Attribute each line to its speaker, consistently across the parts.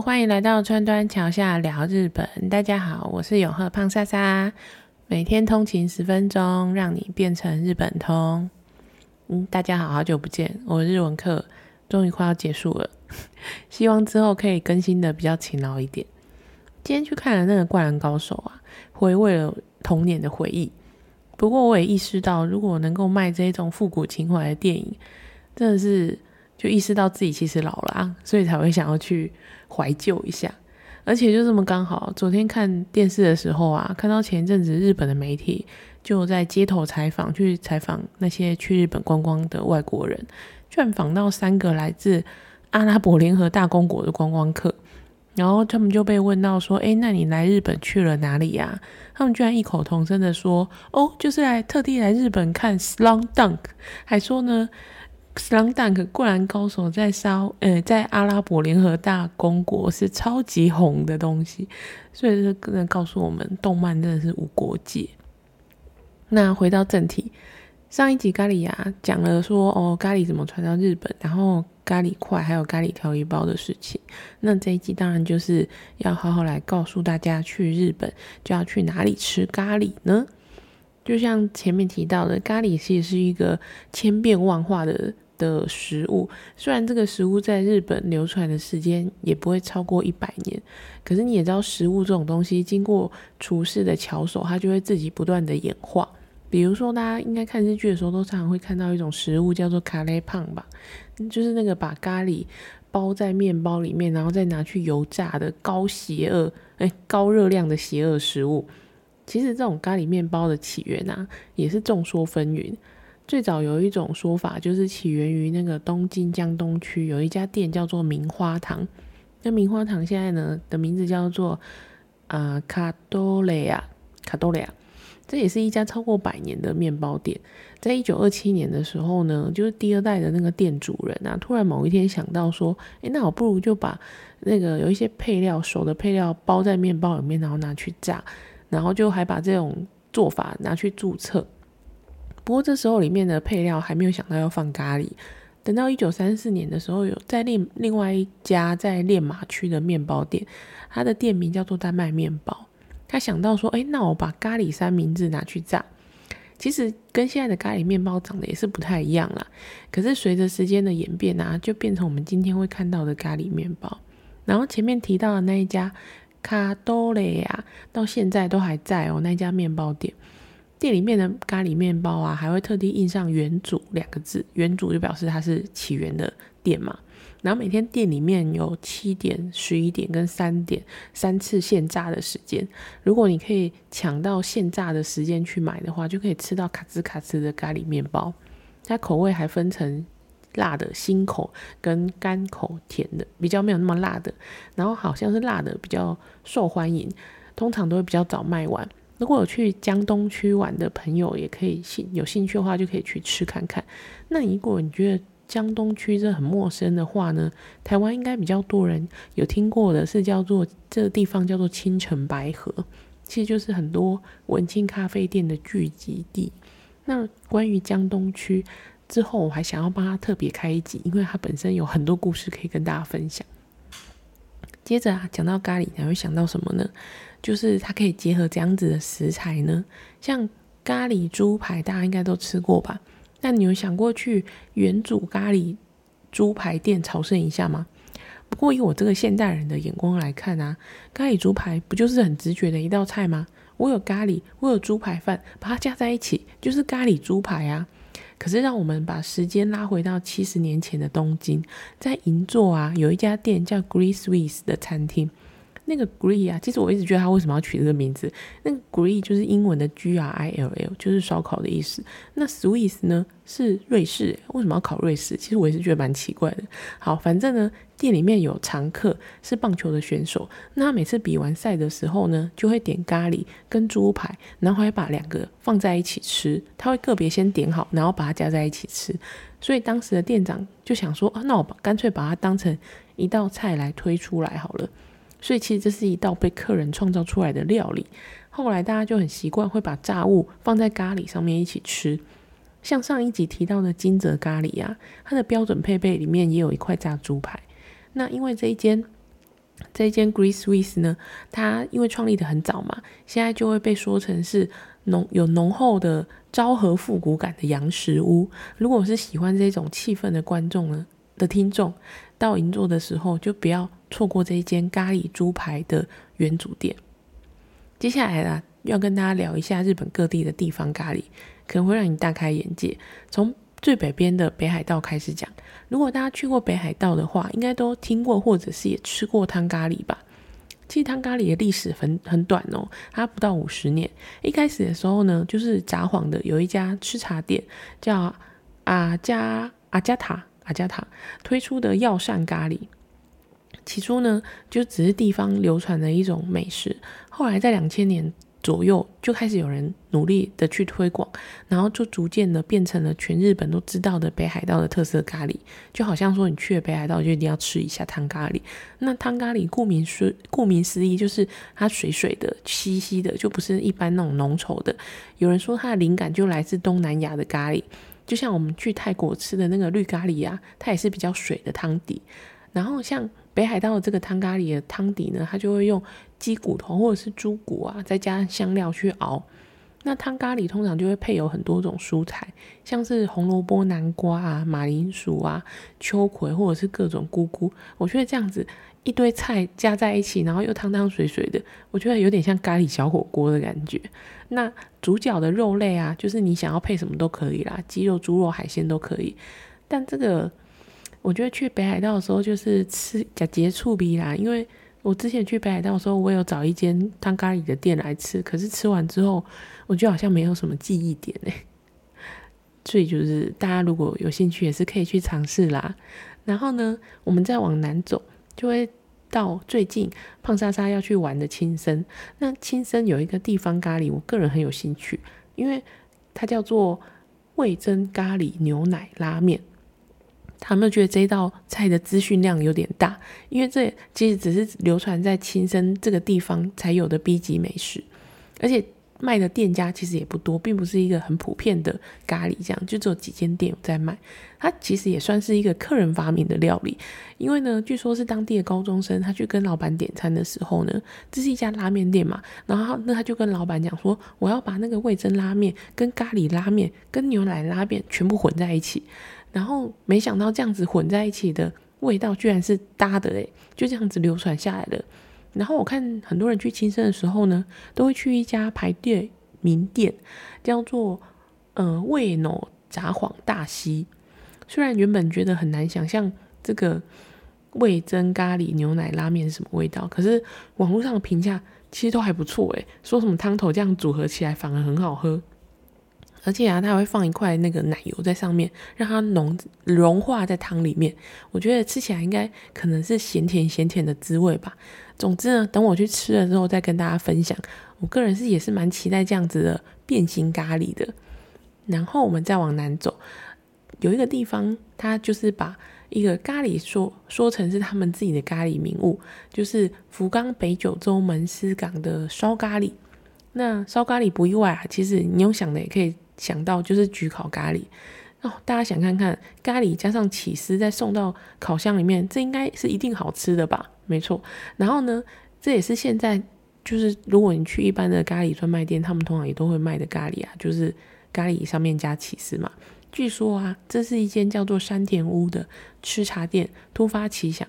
Speaker 1: 欢迎来到川端桥下聊日本。大家好，我是永贺胖莎莎，每天通勤十分钟，让你变成日本通。嗯，大家好，好久不见，我日文课终于快要结束了，希望之后可以更新的比较勤劳一点。今天去看了那个《灌篮高手》啊，回味了童年的回忆。不过我也意识到，如果能够卖这种复古情怀的电影，真的是。就意识到自己其实老了啊，所以才会想要去怀旧一下。而且就这么刚好，昨天看电视的时候啊，看到前一阵子日本的媒体就在街头采访，去采访那些去日本观光的外国人，居然访到三个来自阿拉伯联合大公国的观光客，然后他们就被问到说：“哎，那你来日本去了哪里呀？”他们居然异口同声的说：“哦，就是来特地来日本看《Slam Dunk》，还说呢。” Slam Dunk 灌篮高手在沙呃在阿拉伯联合大公国是超级红的东西，所以这个告诉我们，动漫真的是无国界。那回到正题，上一集咖喱呀讲了说哦咖喱怎么传到日本，然后咖喱块还有咖喱调理包的事情。那这一集当然就是要好好来告诉大家，去日本就要去哪里吃咖喱呢？就像前面提到的，咖喱其实是一个千变万化的的食物。虽然这个食物在日本流传的时间也不会超过一百年，可是你也知道，食物这种东西经过厨师的巧手，它就会自己不断的演化。比如说，大家应该看日剧的时候，都常常会看到一种食物叫做咖喱胖吧，就是那个把咖喱包在面包里面，然后再拿去油炸的高邪恶、哎高热量的邪恶食物。其实这种咖喱面包的起源啊，也是众说纷纭。最早有一种说法，就是起源于那个东京江东区有一家店叫做明花堂。那明花堂现在呢的名字叫做啊卡多雷亚卡多雷亚，这也是一家超过百年的面包店。在一九二七年的时候呢，就是第二代的那个店主人啊，突然某一天想到说，诶，那我不如就把那个有一些配料熟的配料包在面包里面，然后拿去炸。然后就还把这种做法拿去注册，不过这时候里面的配料还没有想到要放咖喱。等到一九三四年的时候，有在另另外一家在练马区的面包店，他的店名叫做丹麦面包。他想到说，哎，那我把咖喱三明治拿去炸。其实跟现在的咖喱面包长得也是不太一样啦。可是随着时间的演变啊，就变成我们今天会看到的咖喱面包。然后前面提到的那一家。卡多雷亚到现在都还在哦，那家面包店店里面的咖喱面包啊，还会特地印上“原主”两个字，“原主”就表示它是起源的店嘛。然后每天店里面有七点、十一点跟三点三次现炸的时间，如果你可以抢到现炸的时间去买的话，就可以吃到卡兹卡兹的咖喱面包。它口味还分成。辣的辛口跟干口甜的比较没有那么辣的，然后好像是辣的比较受欢迎，通常都会比较早卖完。如果有去江东区玩的朋友，也可以兴有兴趣的话，就可以去吃看看。那如果你觉得江东区这很陌生的话呢，台湾应该比较多人有听过的是叫做这个地方叫做青城白河，其实就是很多文青咖啡店的聚集地。那关于江东区。之后我还想要帮他特别开一集，因为他本身有很多故事可以跟大家分享。接着啊，讲到咖喱，你会想到什么呢？就是它可以结合这样子的食材呢，像咖喱猪排，大家应该都吃过吧？那你有想过去原主咖喱猪排店朝圣一下吗？不过以我这个现代人的眼光来看啊，咖喱猪排不就是很直觉的一道菜吗？我有咖喱，我有猪排饭，把它加在一起就是咖喱猪排啊。可是，让我们把时间拉回到七十年前的东京，在银座啊，有一家店叫 Gree Swiss 的餐厅。那个 Gree 啊，其实我一直觉得他为什么要取这个名字？那个 Gree 就是英文的 G R I L L，就是烧烤的意思。那 Swiss 呢，是瑞士，为什么要考瑞士？其实我也是觉得蛮奇怪的。好，反正呢。店里面有常客是棒球的选手，那他每次比完赛的时候呢，就会点咖喱跟猪排，然后还把两个放在一起吃。他会个别先点好，然后把它加在一起吃。所以当时的店长就想说啊，那我干脆把它当成一道菜来推出来好了。所以其实这是一道被客人创造出来的料理。后来大家就很习惯会把炸物放在咖喱上面一起吃。像上一集提到的金泽咖喱啊，它的标准配备里面也有一块炸猪排。那因为这一间这一间 Greece Swiss 呢，它因为创立的很早嘛，现在就会被说成是浓有浓厚的昭和复古感的洋食屋。如果是喜欢这种气氛的观众呢的听众，到银座的时候就不要错过这一间咖喱猪排的原主店。接下来啦，要跟大家聊一下日本各地的地方咖喱，可能会让你大开眼界。从最北边的北海道开始讲。如果大家去过北海道的话，应该都听过或者是也吃过汤咖喱吧？其实汤咖喱的历史很很短哦，它不到五十年。一开始的时候呢，就是札幌的有一家吃茶店叫阿加阿加塔加塔推出的药膳咖喱。起初呢，就只是地方流传的一种美食，后来在两千年。左右就开始有人努力的去推广，然后就逐渐的变成了全日本都知道的北海道的特色咖喱。就好像说你去了北海道就一定要吃一下汤咖喱。那汤咖喱顾名思顾名思义就是它水水的、稀稀的，就不是一般那种浓稠的。有人说它的灵感就来自东南亚的咖喱，就像我们去泰国吃的那个绿咖喱啊，它也是比较水的汤底。然后像北海道的这个汤咖喱的汤底呢，它就会用。鸡骨头或者是猪骨啊，再加上香料去熬。那汤咖喱通常就会配有很多种蔬菜，像是红萝卜、南瓜啊、马铃薯啊、秋葵或者是各种菇菇。我觉得这样子一堆菜加在一起，然后又汤汤水水的，我觉得有点像咖喱小火锅的感觉。那主角的肉类啊，就是你想要配什么都可以啦，鸡肉、猪肉、海鲜都可以。但这个我觉得去北海道的时候就是吃假节醋鼻啦，因为。我之前去北海道的时候，我有找一间汤咖喱的店来吃，可是吃完之后，我觉得好像没有什么记忆点哎。所以就是大家如果有兴趣，也是可以去尝试啦。然后呢，我们再往南走，就会到最近胖莎莎要去玩的青森。那青森有一个地方咖喱，我个人很有兴趣，因为它叫做味增咖喱牛奶拉面。他们觉得这道菜的资讯量有点大，因为这其实只是流传在青森这个地方才有的 B 级美食，而且卖的店家其实也不多，并不是一个很普遍的咖喱，这样就只有几间店有在卖。它其实也算是一个客人发明的料理，因为呢，据说是当地的高中生他去跟老板点餐的时候呢，这是一家拉面店嘛，然后那他就跟老板讲说，我要把那个味增拉面、跟咖喱拉面、跟牛奶拉面全部混在一起。然后没想到这样子混在一起的味道居然是搭的诶，就这样子流传下来了。然后我看很多人去亲生的时候呢，都会去一家排队名店，叫做呃味浓札幌大西。虽然原本觉得很难想象这个味增咖喱牛奶拉面是什么味道，可是网络上的评价其实都还不错诶，说什么汤头这样组合起来反而很好喝。而且啊，它会放一块那个奶油在上面，让它浓融化在汤里面。我觉得吃起来应该可能是咸甜咸甜的滋味吧。总之呢，等我去吃了之后再跟大家分享。我个人是也是蛮期待这样子的变形咖喱的。然后我们再往南走，有一个地方，它就是把一个咖喱说说成是他们自己的咖喱名物，就是福冈北九州门司港的烧咖喱。那烧咖喱不意外啊，其实你用想的也可以。想到就是焗烤咖喱哦，大家想看看咖喱加上起司再送到烤箱里面，这应该是一定好吃的吧？没错。然后呢，这也是现在就是如果你去一般的咖喱专卖店，他们通常也都会卖的咖喱啊，就是咖喱上面加起司嘛。据说啊，这是一间叫做山田屋的吃茶店突发奇想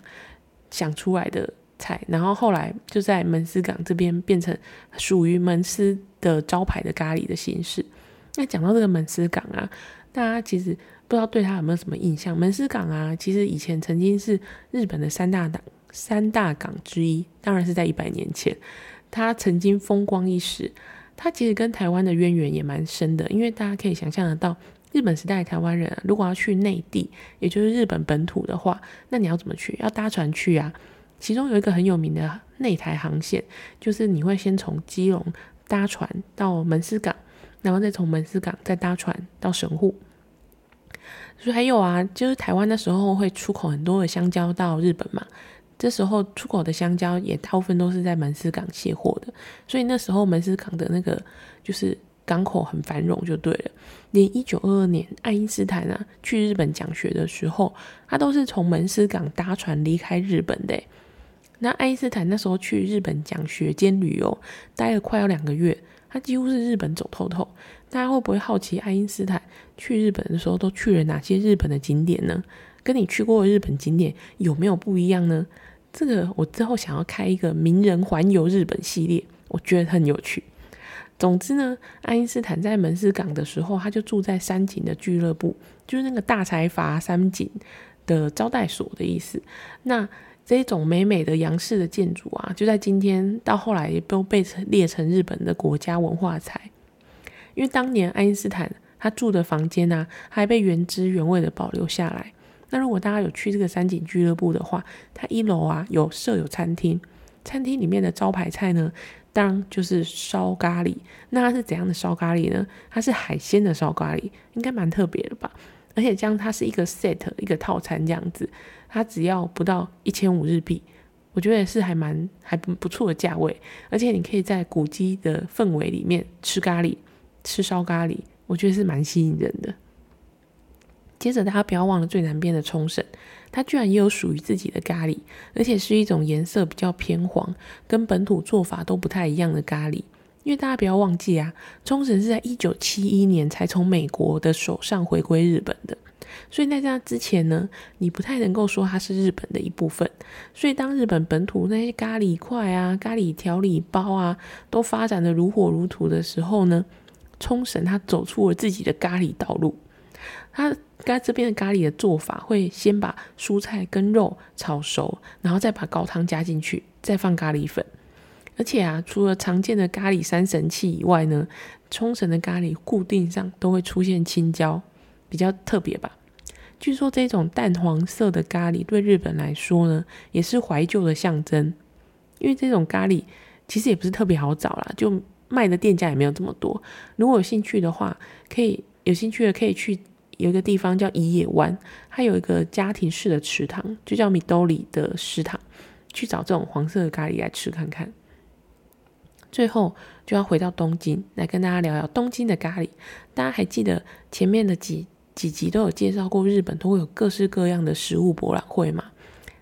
Speaker 1: 想出来的菜，然后后来就在门司港这边变成属于门司的招牌的咖喱的形式。那讲到这个门司港啊，大家其实不知道对他有没有什么印象？门司港啊，其实以前曾经是日本的三大港三大港之一，当然是在一百年前，它曾经风光一时。它其实跟台湾的渊源也蛮深的，因为大家可以想象得到，日本时代台湾人如果要去内地，也就是日本本土的话，那你要怎么去？要搭船去啊。其中有一个很有名的内台航线，就是你会先从基隆搭船到门司港。然后再从门司港再搭船到神户，所以还有啊，就是台湾那时候会出口很多的香蕉到日本嘛，这时候出口的香蕉也大部分都是在门司港卸货的，所以那时候门司港的那个就是港口很繁荣就对了。连一九二二年爱因斯坦啊去日本讲学的时候，他都是从门司港搭船离开日本的。那爱因斯坦那时候去日本讲学兼旅游，待了快要两个月，他几乎是日本走透透。大家会不会好奇爱因斯坦去日本的时候都去了哪些日本的景点呢？跟你去过的日本景点有没有不一样呢？这个我之后想要开一个名人环游日本系列，我觉得很有趣。总之呢，爱因斯坦在门司港的时候，他就住在三井的俱乐部，就是那个大财阀三井的招待所的意思。那这种美美的洋式的建筑啊，就在今天到后来都被列成日本的国家文化财。因为当年爱因斯坦他住的房间呢，还被原汁原味的保留下来。那如果大家有去这个山景俱乐部的话，它一楼啊有设有餐厅，餐厅里面的招牌菜呢，当然就是烧咖喱。那它是怎样的烧咖喱呢？它是海鲜的烧咖喱，应该蛮特别的吧？而且这样它是一个 set 一个套餐这样子，它只要不到一千五日币，我觉得是还蛮还不不错的价位。而且你可以在古迹的氛围里面吃咖喱，吃烧咖喱，我觉得是蛮吸引人的。接着，大家不要忘了最南边的冲绳，它居然也有属于自己的咖喱，而且是一种颜色比较偏黄，跟本土做法都不太一样的咖喱。因为大家不要忘记啊，冲绳是在一九七一年才从美国的手上回归日本的，所以在这之前呢，你不太能够说它是日本的一部分。所以当日本本土那些咖喱块啊、咖喱调理包啊都发展的如火如荼的时候呢，冲绳它走出了自己的咖喱道路。它该这边的咖喱的做法会先把蔬菜跟肉炒熟，然后再把高汤加进去，再放咖喱粉。而且啊，除了常见的咖喱三神器以外呢，冲绳的咖喱固定上都会出现青椒，比较特别吧。据说这种淡黄色的咖喱对日本来说呢，也是怀旧的象征。因为这种咖喱其实也不是特别好找啦，就卖的店家也没有这么多。如果有兴趣的话，可以有兴趣的可以去。有一个地方叫伊野湾，它有一个家庭式的池塘，就叫米兜里的食堂，去找这种黄色的咖喱来吃看看。最后就要回到东京来跟大家聊聊东京的咖喱。大家还记得前面的几几集都有介绍过，日本都会有各式各样的食物博览会嘛？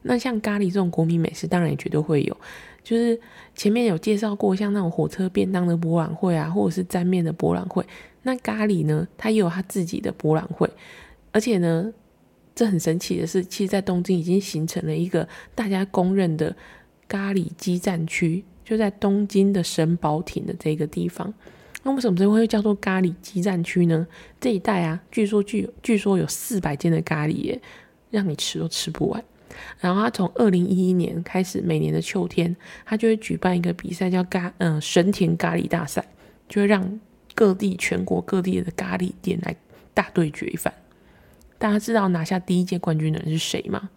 Speaker 1: 那像咖喱这种国民美食，当然也绝对会有。就是前面有介绍过，像那种火车便当的博览会啊，或者是沾面的博览会。那咖喱呢？它也有它自己的博览会，而且呢，这很神奇的是，其实，在东京已经形成了一个大家公认的咖喱基站区，就在东京的神保町的这个地方。那为什么这会叫做咖喱基站区呢？这一带啊，据说据据说有四百间的咖喱耶，让你吃都吃不完。然后他从二零一一年开始，每年的秋天，他就会举办一个比赛，叫咖嗯神田咖喱大赛，就会让。各地全国各地的咖喱店来大对决一番，大家知道拿下第一届冠军的人是谁吗？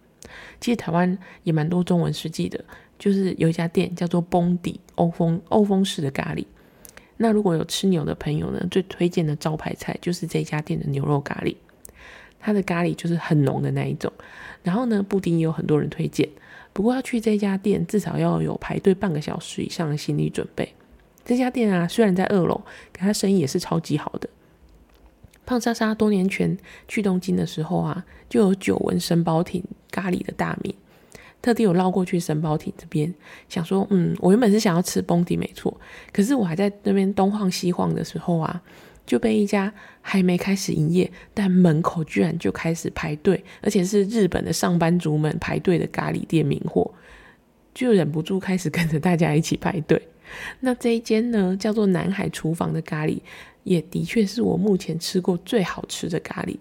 Speaker 1: 其实台湾也蛮多中文世纪的，就是有一家店叫做崩底欧风欧风式的咖喱。那如果有吃牛的朋友呢，最推荐的招牌菜就是这家店的牛肉咖喱，它的咖喱就是很浓的那一种。然后呢，布丁也有很多人推荐，不过要去这家店至少要有排队半个小时以上的心理准备。这家店啊，虽然在二楼，可它生意也是超级好的。胖莎莎多年前去东京的时候啊，就有久闻神保町咖喱的大名，特地有绕过去神保町这边，想说，嗯，我原本是想要吃崩底没错，可是我还在那边东晃西晃的时候啊，就被一家还没开始营业，但门口居然就开始排队，而且是日本的上班族们排队的咖喱店名货，就忍不住开始跟着大家一起排队。那这一间呢，叫做南海厨房的咖喱，也的确是我目前吃过最好吃的咖喱。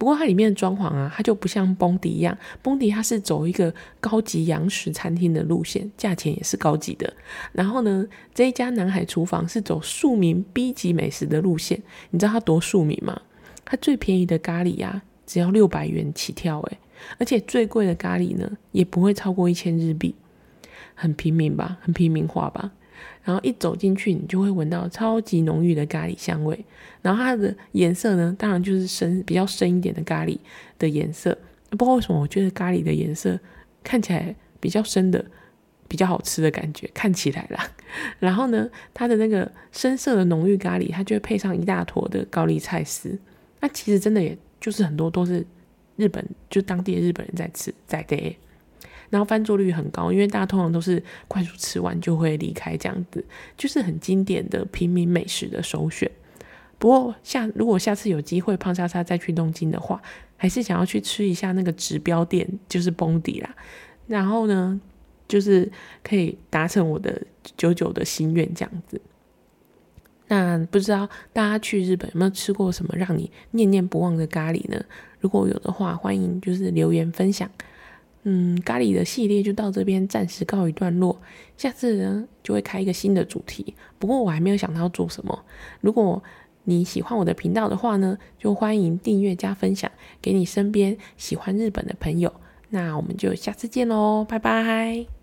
Speaker 1: 不过它里面的装潢啊，它就不像蹦迪一样，蹦迪它是走一个高级洋食餐厅的路线，价钱也是高级的。然后呢，这一家南海厨房是走庶民 B 级美食的路线。你知道它多庶民吗？它最便宜的咖喱呀，只要六百元起跳，诶，而且最贵的咖喱呢，也不会超过一千日币，很平民吧，很平民化吧。然后一走进去，你就会闻到超级浓郁的咖喱香味。然后它的颜色呢，当然就是深比较深一点的咖喱的颜色。不知道为什么，我觉得咖喱的颜色看起来比较深的，比较好吃的感觉。看起来啦，然后呢，它的那个深色的浓郁咖喱，它就会配上一大坨的高丽菜丝。那其实真的也就是很多都是日本就当地的日本人在吃在的。然后翻桌率很高，因为大家通常都是快速吃完就会离开，这样子就是很经典的平民美食的首选。不过下如果下次有机会胖莎莎再去东京的话，还是想要去吃一下那个指标店，就是崩底啦。然后呢，就是可以达成我的久久的心愿这样子。那不知道大家去日本有没有吃过什么让你念念不忘的咖喱呢？如果有的话，欢迎就是留言分享。嗯，咖喱的系列就到这边暂时告一段落，下次呢就会开一个新的主题。不过我还没有想到做什么。如果你喜欢我的频道的话呢，就欢迎订阅加分享给你身边喜欢日本的朋友。那我们就下次见喽，拜拜。